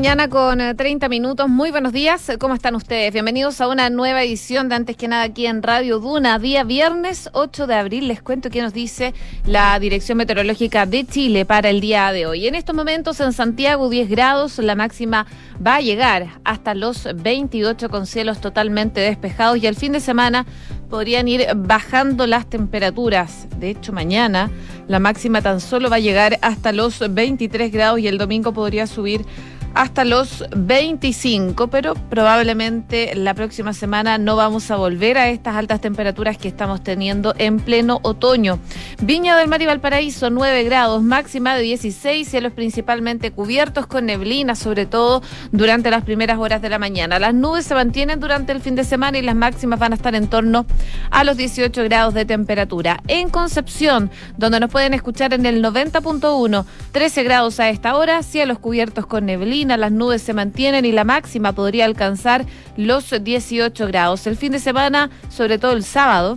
mañana con 30 eh, minutos. Muy buenos días. ¿Cómo están ustedes? Bienvenidos a una nueva edición de Antes que nada aquí en Radio Duna. Día viernes 8 de abril. Les cuento qué nos dice la Dirección Meteorológica de Chile para el día de hoy. En estos momentos en Santiago 10 grados. La máxima va a llegar hasta los 28 con cielos totalmente despejados y el fin de semana podrían ir bajando las temperaturas. De hecho, mañana la máxima tan solo va a llegar hasta los 23 grados y el domingo podría subir hasta los 25, pero probablemente la próxima semana no vamos a volver a estas altas temperaturas que estamos teniendo en pleno otoño. Viña del Mar y Valparaíso, 9 grados, máxima de 16, cielos principalmente cubiertos con neblina, sobre todo durante las primeras horas de la mañana. Las nubes se mantienen durante el fin de semana y las máximas van a estar en torno a los 18 grados de temperatura. En Concepción, donde nos pueden escuchar en el 90.1, 13 grados a esta hora, cielos cubiertos con neblina las nubes se mantienen y la máxima podría alcanzar los 18 grados. El fin de semana, sobre todo el sábado,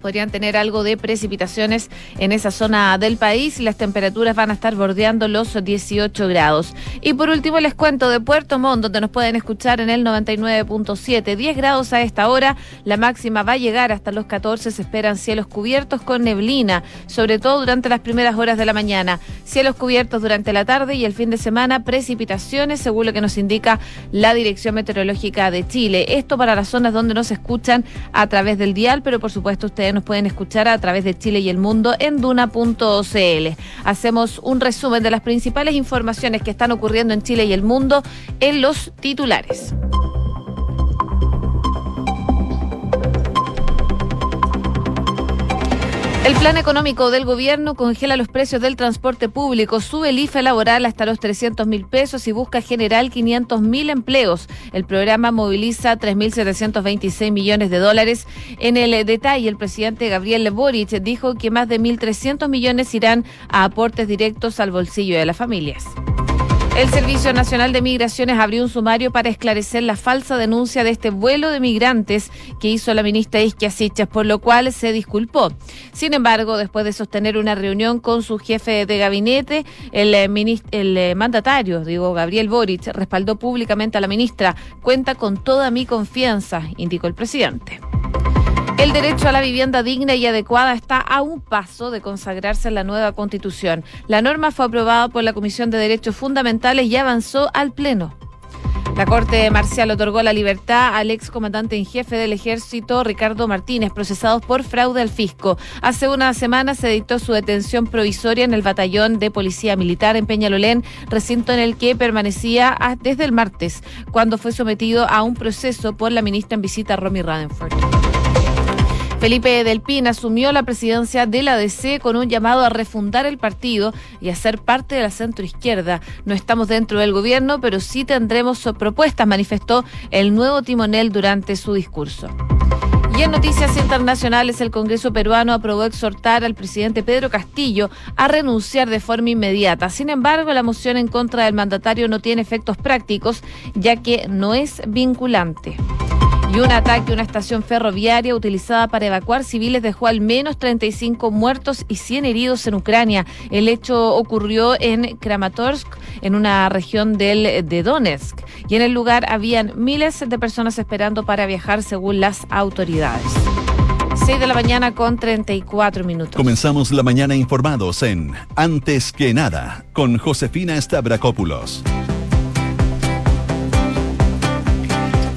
podrían tener algo de precipitaciones en esa zona del país y las temperaturas van a estar bordeando los 18 grados. Y por último les cuento de Puerto Montt, donde nos pueden escuchar en el 99.7, 10 grados a esta hora, la máxima va a llegar hasta los 14, se esperan cielos cubiertos con neblina, sobre todo durante las primeras horas de la mañana, cielos cubiertos durante la tarde y el fin de semana precipitaciones, según lo que nos indica la Dirección Meteorológica de Chile. Esto para las zonas donde nos escuchan a través del dial, pero por supuesto ustedes nos pueden escuchar a través de Chile y el mundo en duna.cl. Hacemos un resumen de las principales informaciones que están ocurriendo en Chile y el mundo en los titulares. El plan económico del gobierno congela los precios del transporte público, sube el IFE laboral hasta los 300 mil pesos y busca generar 500 mil empleos. El programa moviliza 3.726 millones de dólares. En el detalle, el presidente Gabriel Boric dijo que más de 1.300 millones irán a aportes directos al bolsillo de las familias. El Servicio Nacional de Migraciones abrió un sumario para esclarecer la falsa denuncia de este vuelo de migrantes que hizo la ministra Isquia Sichas, por lo cual se disculpó. Sin embargo, después de sostener una reunión con su jefe de gabinete, el, eh, el eh, mandatario, digo, Gabriel Boric, respaldó públicamente a la ministra. Cuenta con toda mi confianza, indicó el presidente. El derecho a la vivienda digna y adecuada está a un paso de consagrarse en la nueva constitución. La norma fue aprobada por la Comisión de Derechos Fundamentales y avanzó al Pleno. La Corte Marcial otorgó la libertad al excomandante en jefe del ejército Ricardo Martínez, procesado por fraude al fisco. Hace una semana se dictó su detención provisoria en el batallón de policía militar en Peñalolén, recinto en el que permanecía desde el martes, cuando fue sometido a un proceso por la ministra en visita Romy Radenford. Felipe Del Pin asumió la presidencia de la DC con un llamado a refundar el partido y a ser parte de la centroizquierda. No estamos dentro del gobierno, pero sí tendremos propuestas, manifestó el nuevo timonel durante su discurso. Y en noticias internacionales, el Congreso peruano aprobó exhortar al presidente Pedro Castillo a renunciar de forma inmediata. Sin embargo, la moción en contra del mandatario no tiene efectos prácticos, ya que no es vinculante. Y un ataque a una estación ferroviaria utilizada para evacuar civiles dejó al menos 35 muertos y 100 heridos en Ucrania. El hecho ocurrió en Kramatorsk, en una región del, de Donetsk. Y en el lugar habían miles de personas esperando para viajar según las autoridades. 6 de la mañana con 34 minutos. Comenzamos la mañana informados en Antes que nada con Josefina Stavrakopoulos.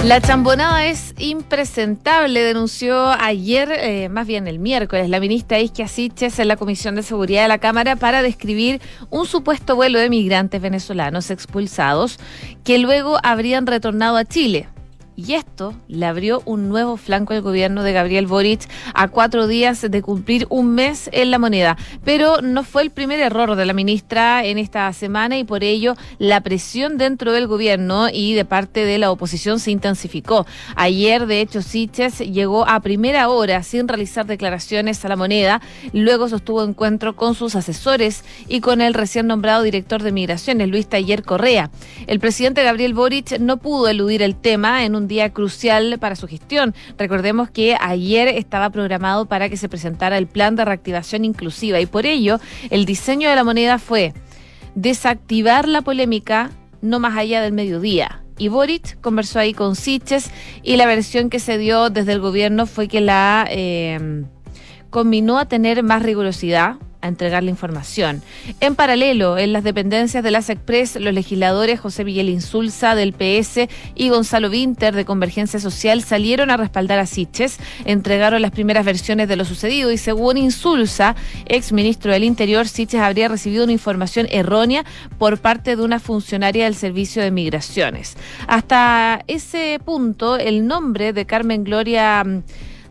La chambonada es impresentable, denunció ayer, eh, más bien el miércoles, la ministra Isquia Siches en la Comisión de Seguridad de la Cámara para describir un supuesto vuelo de migrantes venezolanos expulsados que luego habrían retornado a Chile. Y esto le abrió un nuevo flanco al gobierno de Gabriel Boric a cuatro días de cumplir un mes en la moneda. Pero no fue el primer error de la ministra en esta semana y por ello la presión dentro del gobierno y de parte de la oposición se intensificó. Ayer, de hecho, Siches llegó a primera hora sin realizar declaraciones a la moneda. Luego sostuvo encuentro con sus asesores y con el recién nombrado director de migraciones, Luis Taller Correa. El presidente Gabriel Boric no pudo eludir el tema en un día crucial para su gestión. Recordemos que ayer estaba programado para que se presentara el plan de reactivación inclusiva y por ello el diseño de la moneda fue desactivar la polémica no más allá del mediodía. Y Boric conversó ahí con Siches y la versión que se dio desde el gobierno fue que la eh, combinó a tener más rigurosidad a entregar la información. En paralelo, en las dependencias de las Express, los legisladores José Miguel Insulza del PS y Gonzalo Winter de Convergencia Social salieron a respaldar a Siches, entregaron las primeras versiones de lo sucedido y según Insulza, ex ministro del Interior, Siches habría recibido una información errónea por parte de una funcionaria del Servicio de Migraciones. Hasta ese punto, el nombre de Carmen Gloria mm,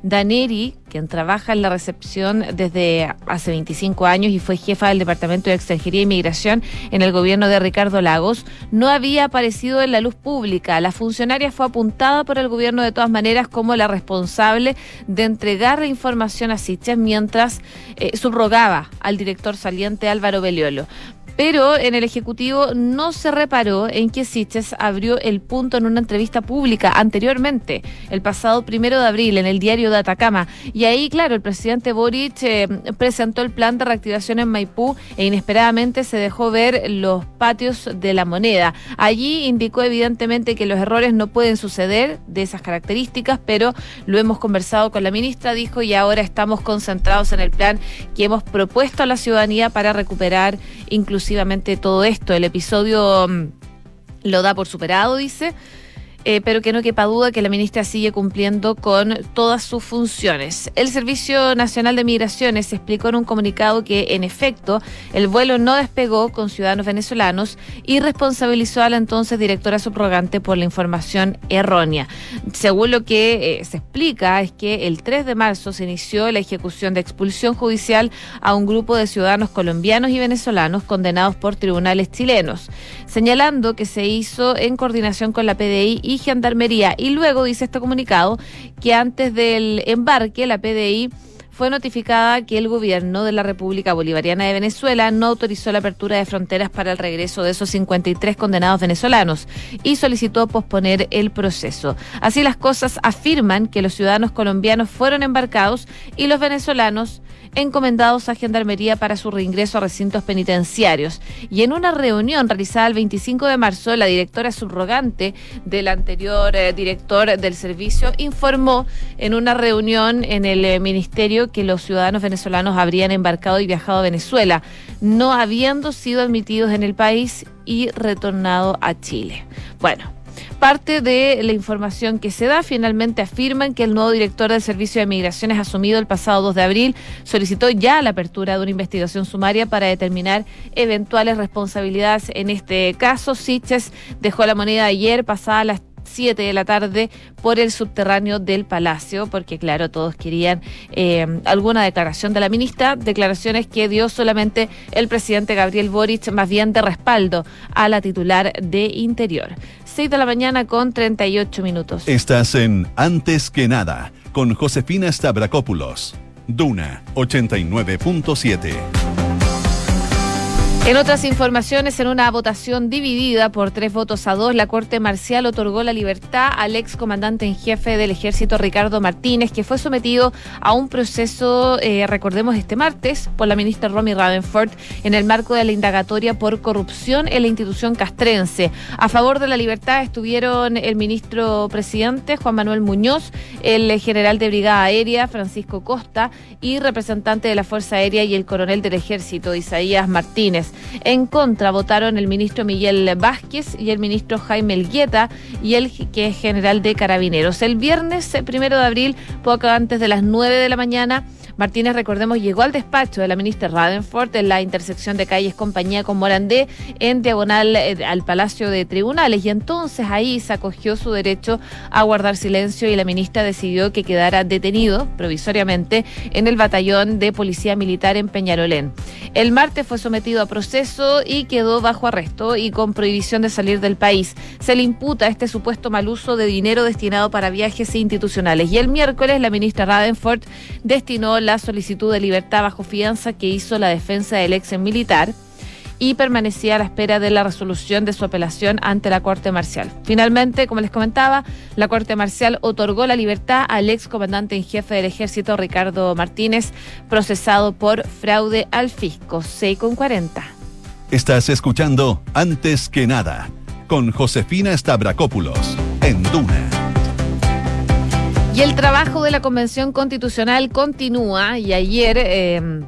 Daneri, quien trabaja en la recepción desde hace 25 años y fue jefa del Departamento de Extranjería e Inmigración en el gobierno de Ricardo Lagos, no había aparecido en la luz pública. La funcionaria fue apuntada por el gobierno de todas maneras como la responsable de entregar la información a Siches mientras eh, subrogaba al director saliente Álvaro Beliolo. Pero en el Ejecutivo no se reparó en que Siches abrió el punto en una entrevista pública anteriormente, el pasado primero de abril, en el diario de Atacama. Y ahí, claro, el presidente Boric eh, presentó el plan de reactivación en Maipú e inesperadamente se dejó ver los patios de la moneda. Allí indicó evidentemente que los errores no pueden suceder de esas características, pero lo hemos conversado con la ministra, dijo, y ahora estamos concentrados en el plan que hemos propuesto a la ciudadanía para recuperar incluso exclusivamente todo esto. El episodio mm, lo da por superado, dice. Eh, pero que no quepa duda que la ministra sigue cumpliendo con todas sus funciones. El Servicio Nacional de Migraciones explicó en un comunicado que, en efecto, el vuelo no despegó con ciudadanos venezolanos y responsabilizó a la entonces directora subrogante por la información errónea. Según lo que eh, se explica, es que el 3 de marzo se inició la ejecución de expulsión judicial a un grupo de ciudadanos colombianos y venezolanos condenados por tribunales chilenos, señalando que se hizo en coordinación con la PDI y y Gendarmería. Y luego dice este comunicado que antes del embarque la PDI fue notificada que el gobierno de la República Bolivariana de Venezuela no autorizó la apertura de fronteras para el regreso de esos 53 condenados venezolanos y solicitó posponer el proceso. Así las cosas afirman que los ciudadanos colombianos fueron embarcados y los venezolanos encomendados a Gendarmería para su reingreso a recintos penitenciarios. Y en una reunión realizada el 25 de marzo, la directora subrogante del anterior eh, director del servicio informó en una reunión en el eh, ministerio que los ciudadanos venezolanos habrían embarcado y viajado a Venezuela, no habiendo sido admitidos en el país y retornado a Chile. Bueno, Parte de la información que se da, finalmente afirman que el nuevo director del Servicio de Migraciones asumido el pasado 2 de abril solicitó ya la apertura de una investigación sumaria para determinar eventuales responsabilidades en este caso. Siches dejó la moneda ayer pasada las 7 de la tarde por el subterráneo del Palacio, porque claro, todos querían eh, alguna declaración de la ministra, declaraciones que dio solamente el presidente Gabriel Boric, más bien de respaldo a la titular de Interior. 6 de la mañana con 38 minutos. Estás en Antes que nada, con Josefina Stavrakopoulos. Duna 89.7. En otras informaciones, en una votación dividida por tres votos a dos, la Corte Marcial otorgó la libertad al ex comandante en jefe del ejército Ricardo Martínez, que fue sometido a un proceso, eh, recordemos, este martes por la ministra Romy Ravenford en el marco de la indagatoria por corrupción en la institución castrense. A favor de la libertad estuvieron el ministro presidente Juan Manuel Muñoz, el general de Brigada Aérea Francisco Costa y representante de la Fuerza Aérea y el coronel del ejército Isaías Martínez. En contra votaron el ministro Miguel Vázquez y el ministro Jaime Elgueta y el que es general de carabineros. El viernes eh, primero de abril, poco antes de las 9 de la mañana, Martínez, recordemos, llegó al despacho de la ministra Radenford en la intersección de calles Compañía con Morandé en diagonal eh, al Palacio de Tribunales y entonces ahí se acogió su derecho a guardar silencio y la ministra decidió que quedara detenido provisoriamente en el batallón de policía militar en Peñarolén. El martes fue sometido a proceso y quedó bajo arresto y con prohibición de salir del país. Se le imputa este supuesto mal uso de dinero destinado para viajes institucionales y el miércoles la ministra Radenford destinó la solicitud de libertad bajo fianza que hizo la defensa del ex militar y permanecía a la espera de la resolución de su apelación ante la Corte Marcial. Finalmente, como les comentaba, la Corte Marcial otorgó la libertad al ex comandante en jefe del ejército, Ricardo Martínez, procesado por fraude al fisco. 6 con 40. Estás escuchando Antes que nada con Josefina Stavrakopoulos en Duna. Y el trabajo de la Convención Constitucional continúa y ayer... Eh,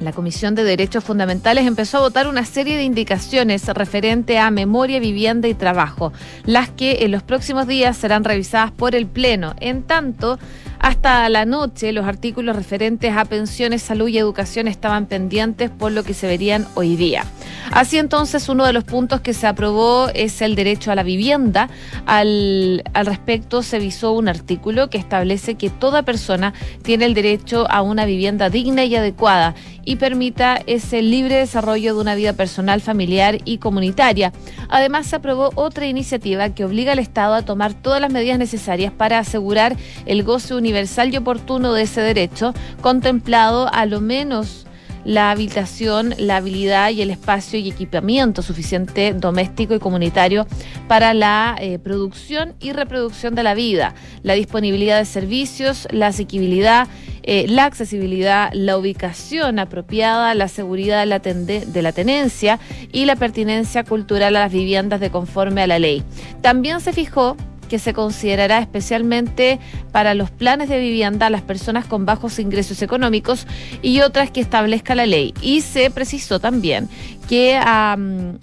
la Comisión de Derechos Fundamentales empezó a votar una serie de indicaciones referente a memoria, vivienda y trabajo, las que en los próximos días serán revisadas por el Pleno. En tanto, hasta la noche los artículos referentes a pensiones, salud y educación estaban pendientes por lo que se verían hoy día. Así entonces, uno de los puntos que se aprobó es el derecho a la vivienda. Al, respecto, se visó un artículo que establece que toda persona tiene el derecho a una vivienda digna y adecuada y permita ese libre desarrollo de una vida personal, familiar y comunitaria. Además, se aprobó otra iniciativa que obliga al Estado a tomar todas las medidas necesarias para asegurar el goce universal y oportuno de ese derecho, contemplado a lo menos la habitación, la habilidad y el espacio y equipamiento suficiente doméstico y comunitario para la eh, producción y reproducción de la vida, la disponibilidad de servicios, la asequibilidad, eh, la accesibilidad, la ubicación apropiada, la seguridad de la tenencia y la pertinencia cultural a las viviendas de conforme a la ley. También se fijó que se considerará especialmente para los planes de vivienda a las personas con bajos ingresos económicos y otras que establezca la ley. Y se precisó también que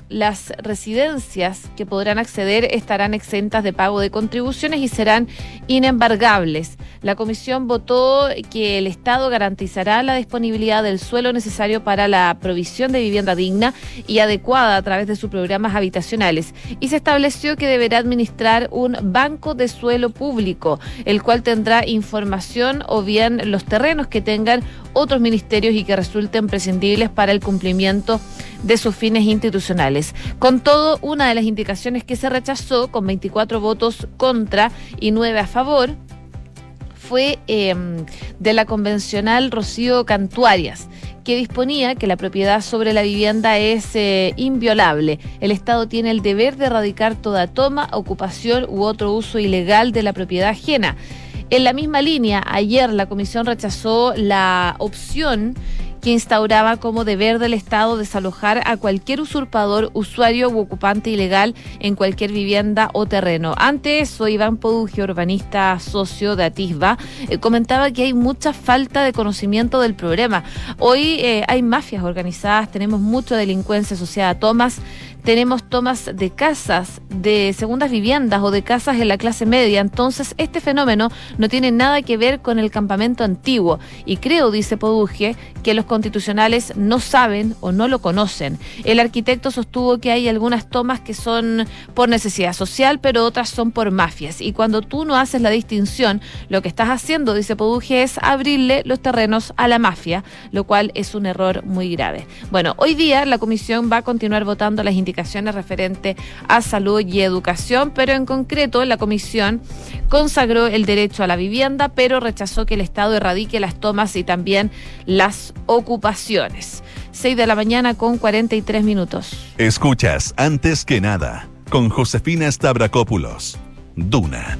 las residencias que podrán acceder estarán exentas de pago de contribuciones y serán inembargables. La comisión votó que el Estado garantizará la disponibilidad del suelo necesario para la provisión de vivienda digna y adecuada a través de sus programas habitacionales y se estableció que deberá administrar un banco de suelo público, el cual tendrá información o bien los terrenos que tengan otros ministerios y que resulten prescindibles para el cumplimiento de sus fines institucionales. Con todo, una de las indicaciones que se rechazó, con 24 votos contra y 9 a favor, fue em, de la convencional Rocío Cantuarias que disponía que la propiedad sobre la vivienda es eh, inviolable. El Estado tiene el deber de erradicar toda toma, ocupación u otro uso ilegal de la propiedad ajena. En la misma línea, ayer la Comisión rechazó la opción que instauraba como deber del Estado desalojar a cualquier usurpador, usuario u ocupante ilegal en cualquier vivienda o terreno. Ante eso, Iván Podugio, urbanista socio de Atisba, eh, comentaba que hay mucha falta de conocimiento del problema. Hoy eh, hay mafias organizadas, tenemos mucha delincuencia asociada a tomas, tenemos tomas de casas, de segundas viviendas o de casas en la clase media. Entonces, este fenómeno no tiene nada que ver con el campamento antiguo. Y creo, dice Poduje, que los constitucionales no saben o no lo conocen. El arquitecto sostuvo que hay algunas tomas que son por necesidad social, pero otras son por mafias. Y cuando tú no haces la distinción, lo que estás haciendo, dice Poduje, es abrirle los terrenos a la mafia, lo cual es un error muy grave. Bueno, hoy día la comisión va a continuar votando las indicaciones referente a salud y educación, pero en concreto la comisión consagró el derecho a la vivienda, pero rechazó que el Estado erradique las tomas y también las ocupaciones. 6 de la mañana con 43 minutos. Escuchas antes que nada con Josefina Stavrakopoulos. Duna.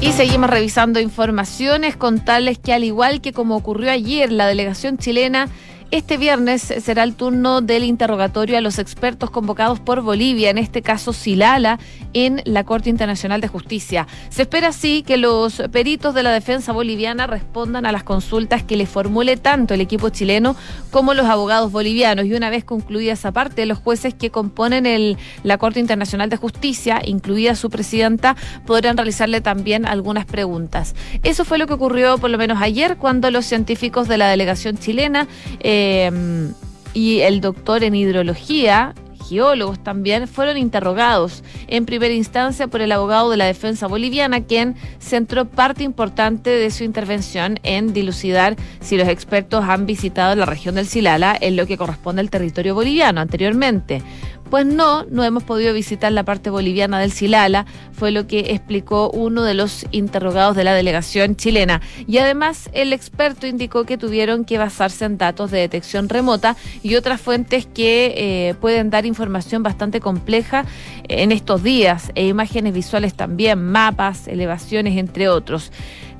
Y seguimos revisando informaciones, contarles que al igual que como ocurrió ayer, la delegación chilena este viernes será el turno del interrogatorio a los expertos convocados por Bolivia, en este caso Silala, en la Corte Internacional de Justicia. Se espera así que los peritos de la defensa boliviana respondan a las consultas que le formule tanto el equipo chileno como los abogados bolivianos. Y una vez concluida esa parte, los jueces que componen el, la Corte Internacional de Justicia, incluida su presidenta, podrán realizarle también algunas preguntas. Eso fue lo que ocurrió por lo menos ayer cuando los científicos de la delegación chilena eh, Em, y el doctor en hidrología, geólogos también, fueron interrogados en primera instancia por el abogado de la defensa boliviana, quien centró parte importante de su intervención en dilucidar si los expertos han visitado la región del Silala en lo que corresponde al territorio boliviano anteriormente. Pues no, no hemos podido visitar la parte boliviana del Silala, fue lo que explicó uno de los interrogados de la delegación chilena. Y además el experto indicó que tuvieron que basarse en datos de detección remota y otras fuentes que eh, pueden dar información bastante compleja en estos días, e imágenes visuales también, mapas, elevaciones, entre otros.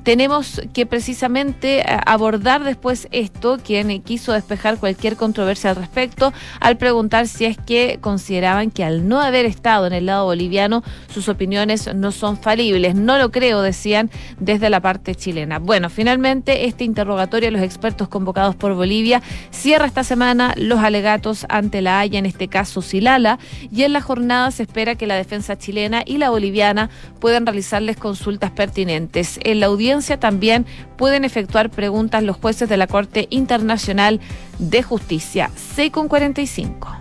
Tenemos que precisamente abordar después esto, quien quiso despejar cualquier controversia al respecto, al preguntar si es que consideraban que al no haber estado en el lado boliviano, sus opiniones no son falibles. No lo creo, decían desde la parte chilena. Bueno, finalmente este interrogatorio a los expertos convocados por Bolivia cierra esta semana los alegatos ante la Haya, en este caso Silala, y en la jornada se espera que la defensa chilena y la boliviana puedan realizarles consultas pertinentes. En la audiencia también pueden efectuar preguntas los jueces de la Corte Internacional de Justicia. 6 con 45.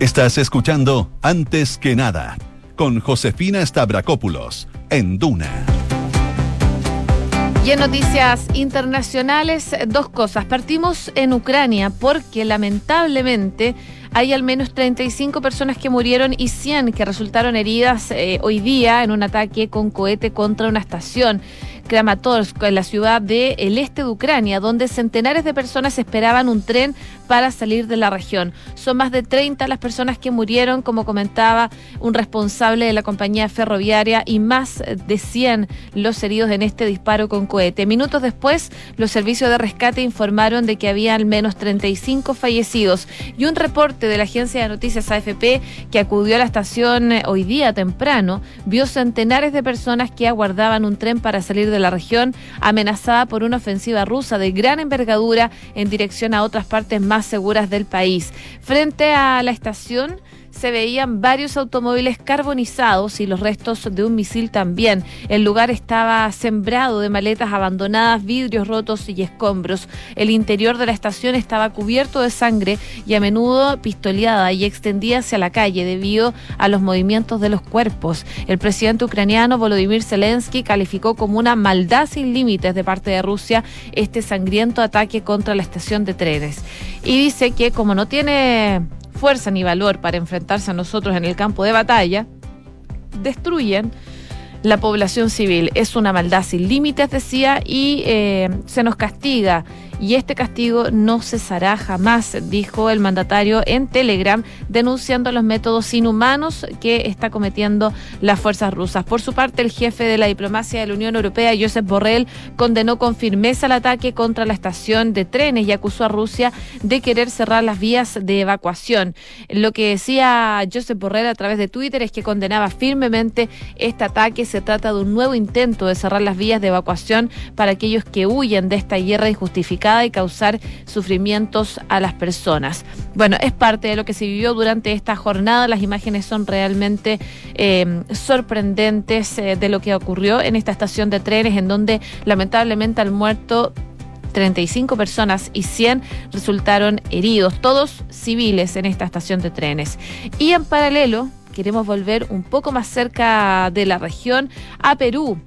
Estás escuchando Antes que nada con Josefina Stavrakopoulos en Duna. Y en noticias internacionales, dos cosas. Partimos en Ucrania porque lamentablemente hay al menos 35 personas que murieron y 100 que resultaron heridas eh, hoy día en un ataque con cohete contra una estación. Kramatorsk, en la ciudad del este de Ucrania, donde centenares de personas esperaban un tren para salir de la región. Son más de 30 las personas que murieron, como comentaba un responsable de la compañía ferroviaria, y más de 100 los heridos en este disparo con cohete. Minutos después, los servicios de rescate informaron de que había al menos 35 fallecidos y un reporte de la agencia de noticias AFP que acudió a la estación eh, hoy día temprano vio centenares de personas que aguardaban un tren para salir de la región amenazada por una ofensiva rusa de gran envergadura en dirección a otras partes más seguras del país. Frente a la estación, se veían varios automóviles carbonizados y los restos de un misil también. El lugar estaba sembrado de maletas abandonadas, vidrios rotos y escombros. El interior de la estación estaba cubierto de sangre y a menudo pistoleada y extendida hacia la calle debido a los movimientos de los cuerpos. El presidente ucraniano Volodymyr Zelensky calificó como una maldad sin límites de parte de Rusia este sangriento ataque contra la estación de trenes. Y dice que como no tiene fuerza ni valor para enfrentarse a nosotros en el campo de batalla, destruyen la población civil. Es una maldad sin límites, decía, y eh, se nos castiga y este castigo no cesará jamás, dijo el mandatario en Telegram, denunciando los métodos inhumanos que está cometiendo las fuerzas rusas. Por su parte, el jefe de la diplomacia de la Unión Europea, Josep Borrell, condenó con firmeza el ataque contra la estación de trenes y acusó a Rusia de querer cerrar las vías de evacuación. Lo que decía Josep Borrell a través de Twitter es que condenaba firmemente este ataque. Se trata de un nuevo intento de cerrar las vías de evacuación para aquellos que huyen de esta guerra injustificada y causar sufrimientos a las personas. Bueno, es parte de lo que se vivió durante esta jornada. Las imágenes son realmente eh, sorprendentes eh, de lo que ocurrió en esta estación de trenes, en donde lamentablemente han muerto 35 personas y 100 resultaron heridos, todos civiles en esta estación de trenes. Y en paralelo, queremos volver un poco más cerca de la región, a Perú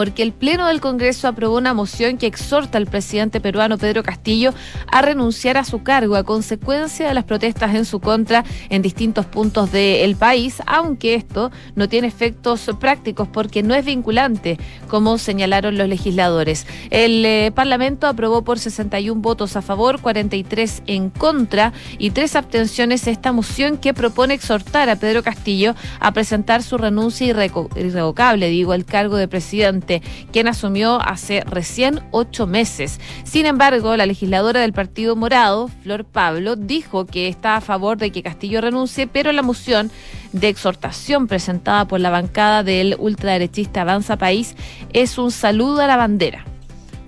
porque el Pleno del Congreso aprobó una moción que exhorta al presidente peruano Pedro Castillo a renunciar a su cargo a consecuencia de las protestas en su contra en distintos puntos del país, aunque esto no tiene efectos prácticos porque no es vinculante, como señalaron los legisladores. El eh, Parlamento aprobó por 61 votos a favor, 43 en contra y tres abstenciones esta moción que propone exhortar a Pedro Castillo a presentar su renuncia irrevocable, digo, el cargo de presidente quien asumió hace recién ocho meses. Sin embargo, la legisladora del Partido Morado, Flor Pablo, dijo que está a favor de que Castillo renuncie, pero la moción de exhortación presentada por la bancada del ultraderechista Avanza País es un saludo a la bandera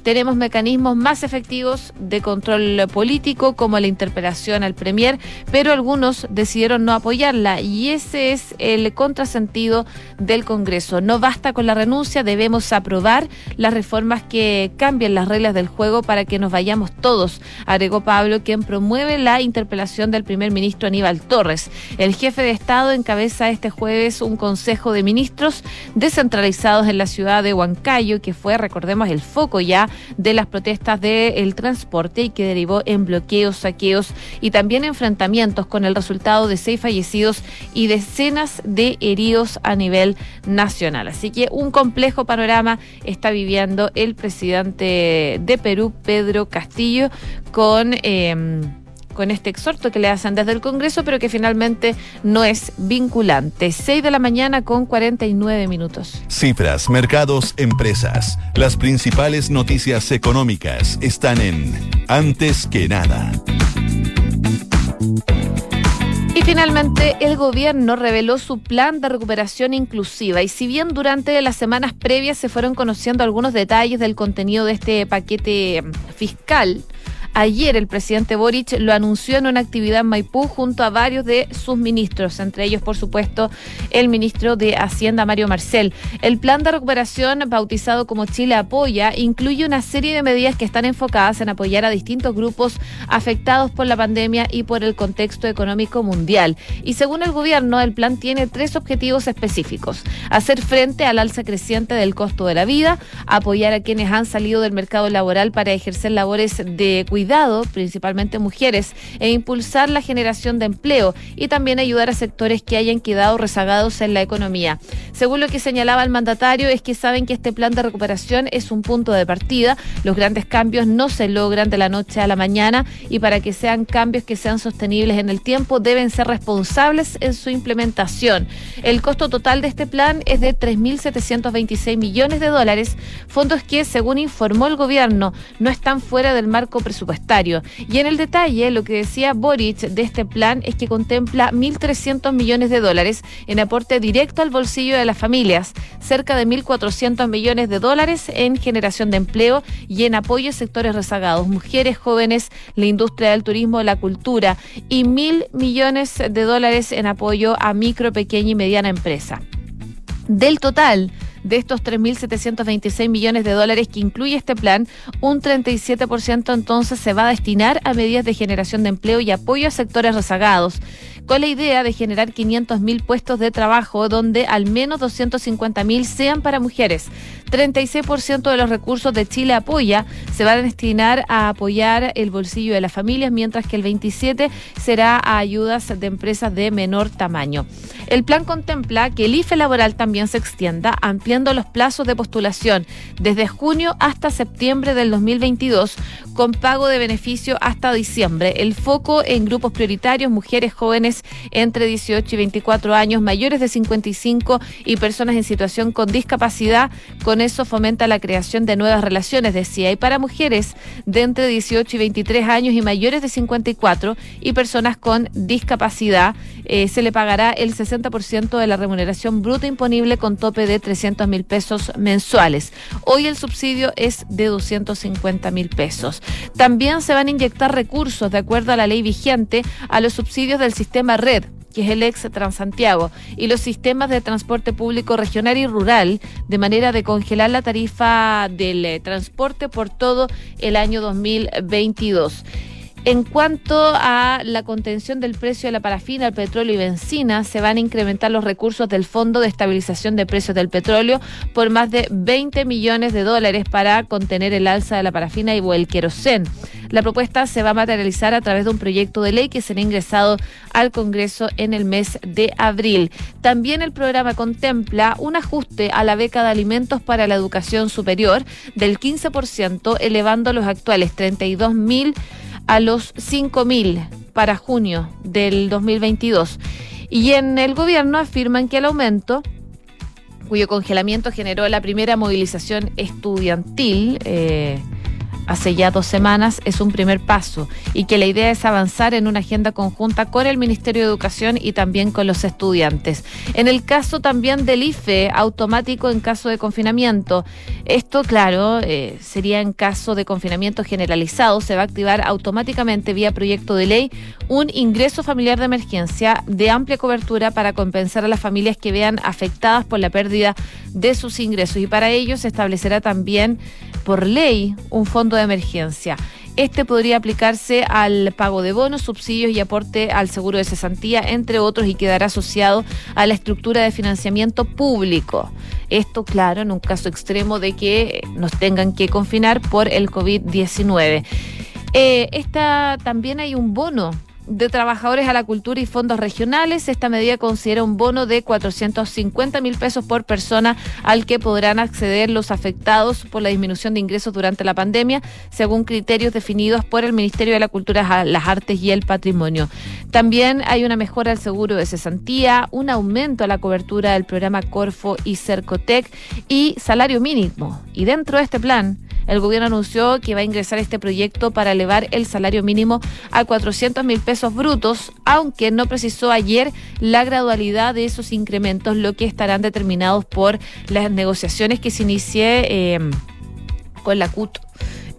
tenemos mecanismos más efectivos de control político, como la interpelación al Premier, pero algunos decidieron no apoyarla y ese es el contrasentido del Congreso. No basta con la renuncia, debemos aprobar las reformas que cambien las reglas del juego para que nos vayamos todos, agregó Pablo, quien promueve la interpelación del primer ministro Aníbal Torres. El jefe de Estado encabeza este jueves un consejo de ministros descentralizados en la ciudad de Huancayo, que fue, recordemos, el foco ya de las protestas del transporte y que derivó en bloqueos, saqueos y también enfrentamientos con el resultado de seis fallecidos y decenas de heridos a nivel nacional. Así que un complejo panorama está viviendo el presidente de Perú, Pedro Castillo, con... Eh, con este exhorto que le hacen desde el Congreso, pero que finalmente no es vinculante. 6 de la mañana con 49 minutos. Cifras, mercados, empresas. Las principales noticias económicas están en Antes que nada. Y finalmente, el gobierno reveló su plan de recuperación inclusiva. Y si bien durante las semanas previas se fueron conociendo algunos detalles del contenido de este paquete fiscal, Ayer el presidente Boric lo anunció en una actividad en Maipú junto a varios de sus ministros, entre ellos, por supuesto, el ministro de Hacienda, Mario Marcel. El plan de recuperación, bautizado como Chile Apoya, incluye una serie de medidas que están enfocadas en apoyar a distintos grupos afectados por la pandemia y por el contexto económico mundial. Y según el gobierno, el plan tiene tres objetivos específicos. Hacer frente al alza creciente del costo de la vida, apoyar a quienes han salido del mercado laboral para ejercer labores de cuidado cuidado, principalmente mujeres, e impulsar la generación de empleo y también ayudar a sectores que hayan quedado rezagados en la economía. Según lo que señalaba el mandatario, es que saben que este plan de recuperación es un punto de partida. Los grandes cambios no se logran de la noche a la mañana y para que sean cambios que sean sostenibles en el tiempo deben ser responsables en su implementación. El costo total de este plan es de 3.726 millones de dólares, fondos que, según informó el gobierno, no están fuera del marco presupuestario y en el detalle, lo que decía Boric de este plan es que contempla 1.300 millones de dólares en aporte directo al bolsillo de las familias, cerca de 1.400 millones de dólares en generación de empleo y en apoyo a sectores rezagados, mujeres, jóvenes, la industria del turismo, la cultura y mil millones de dólares en apoyo a micro, pequeña y mediana empresa. Del total, de estos 3.726 millones de dólares que incluye este plan, un 37% entonces se va a destinar a medidas de generación de empleo y apoyo a sectores rezagados con la idea de generar 500.000 puestos de trabajo, donde al menos 250.000 sean para mujeres. 36% de los recursos de Chile Apoya se van a destinar a apoyar el bolsillo de las familias, mientras que el 27% será a ayudas de empresas de menor tamaño. El plan contempla que el IFE laboral también se extienda, ampliando los plazos de postulación desde junio hasta septiembre del 2022, con pago de beneficio hasta diciembre. El foco en grupos prioritarios, mujeres jóvenes entre 18 y 24 años, mayores de 55 y personas en situación con discapacidad. Con eso fomenta la creación de nuevas relaciones, decía. Y para mujeres de entre 18 y 23 años y mayores de 54 y personas con discapacidad, eh, se le pagará el 60% de la remuneración bruta imponible con tope de 300 mil pesos mensuales. Hoy el subsidio es de 250 mil pesos. También se van a inyectar recursos, de acuerdo a la ley vigente, a los subsidios del sistema red que es el ex Transantiago, y los sistemas de transporte público regional y rural, de manera de congelar la tarifa del eh, transporte por todo el año 2022. En cuanto a la contención del precio de la parafina, el petróleo y benzina, se van a incrementar los recursos del Fondo de Estabilización de Precios del Petróleo por más de 20 millones de dólares para contener el alza de la parafina y el querosén. La propuesta se va a materializar a través de un proyecto de ley que será ingresado al Congreso en el mes de abril. También el programa contempla un ajuste a la beca de alimentos para la educación superior del 15%, elevando los actuales 32 mil a los 5.000 para junio del 2022. Y en el gobierno afirman que el aumento cuyo congelamiento generó la primera movilización estudiantil, eh, hace ya dos semanas es un primer paso y que la idea es avanzar en una agenda conjunta con el Ministerio de Educación y también con los estudiantes. En el caso también del IFE automático en caso de confinamiento, esto claro eh, sería en caso de confinamiento generalizado, se va a activar automáticamente vía proyecto de ley un ingreso familiar de emergencia de amplia cobertura para compensar a las familias que vean afectadas por la pérdida de sus ingresos y para ello se establecerá también por ley un fondo de emergencia. Este podría aplicarse al pago de bonos, subsidios y aporte al seguro de cesantía, entre otros, y quedará asociado a la estructura de financiamiento público. Esto, claro, en un caso extremo de que nos tengan que confinar por el COVID-19. Eh, esta, también hay un bono de trabajadores a la cultura y fondos regionales. Esta medida considera un bono de 450 mil pesos por persona al que podrán acceder los afectados por la disminución de ingresos durante la pandemia, según criterios definidos por el Ministerio de la Cultura, las Artes y el Patrimonio. También hay una mejora al seguro de cesantía, un aumento a la cobertura del programa Corfo y Cercotec y salario mínimo. Y dentro de este plan, el gobierno anunció que va a ingresar este proyecto para elevar el salario mínimo a 400 mil pesos brutos, aunque no precisó ayer la gradualidad de esos incrementos, lo que estarán determinados por las negociaciones que se inicie em, con la CUT.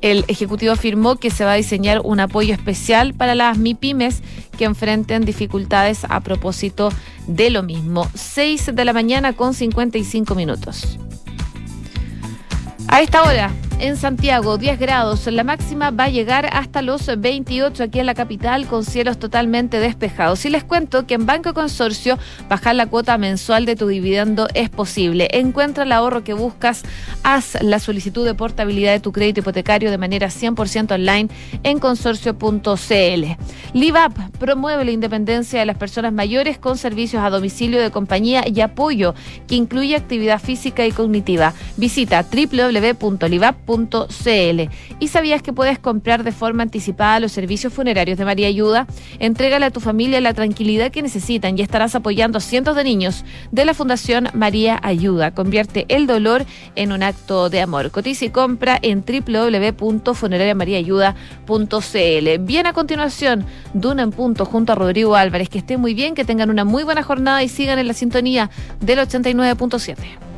El Ejecutivo afirmó que se va a diseñar un apoyo especial para las MIPIMES que enfrenten dificultades a propósito de lo mismo. 6 de la mañana con 55 minutos. A esta hora, en Santiago, 10 grados. La máxima va a llegar hasta los 28 aquí en la capital con cielos totalmente despejados. Y les cuento que en Banco Consorcio bajar la cuota mensual de tu dividendo es posible. Encuentra el ahorro que buscas, haz la solicitud de portabilidad de tu crédito hipotecario de manera 100% online en consorcio.cl. LIVAP promueve la independencia de las personas mayores con servicios a domicilio de compañía y apoyo que incluye actividad física y cognitiva. Visita ¿Y sabías que puedes comprar de forma anticipada los servicios funerarios de María Ayuda? Entrégale a tu familia la tranquilidad que necesitan y estarás apoyando a cientos de niños de la Fundación María Ayuda. Convierte el dolor en un acto de amor. Cotiza y compra en www.funerariamariaayuda.cl. Bien a continuación, Duna en punto junto a Rodrigo Álvarez. Que estén muy bien, que tengan una muy buena jornada y sigan en la sintonía del 89.7.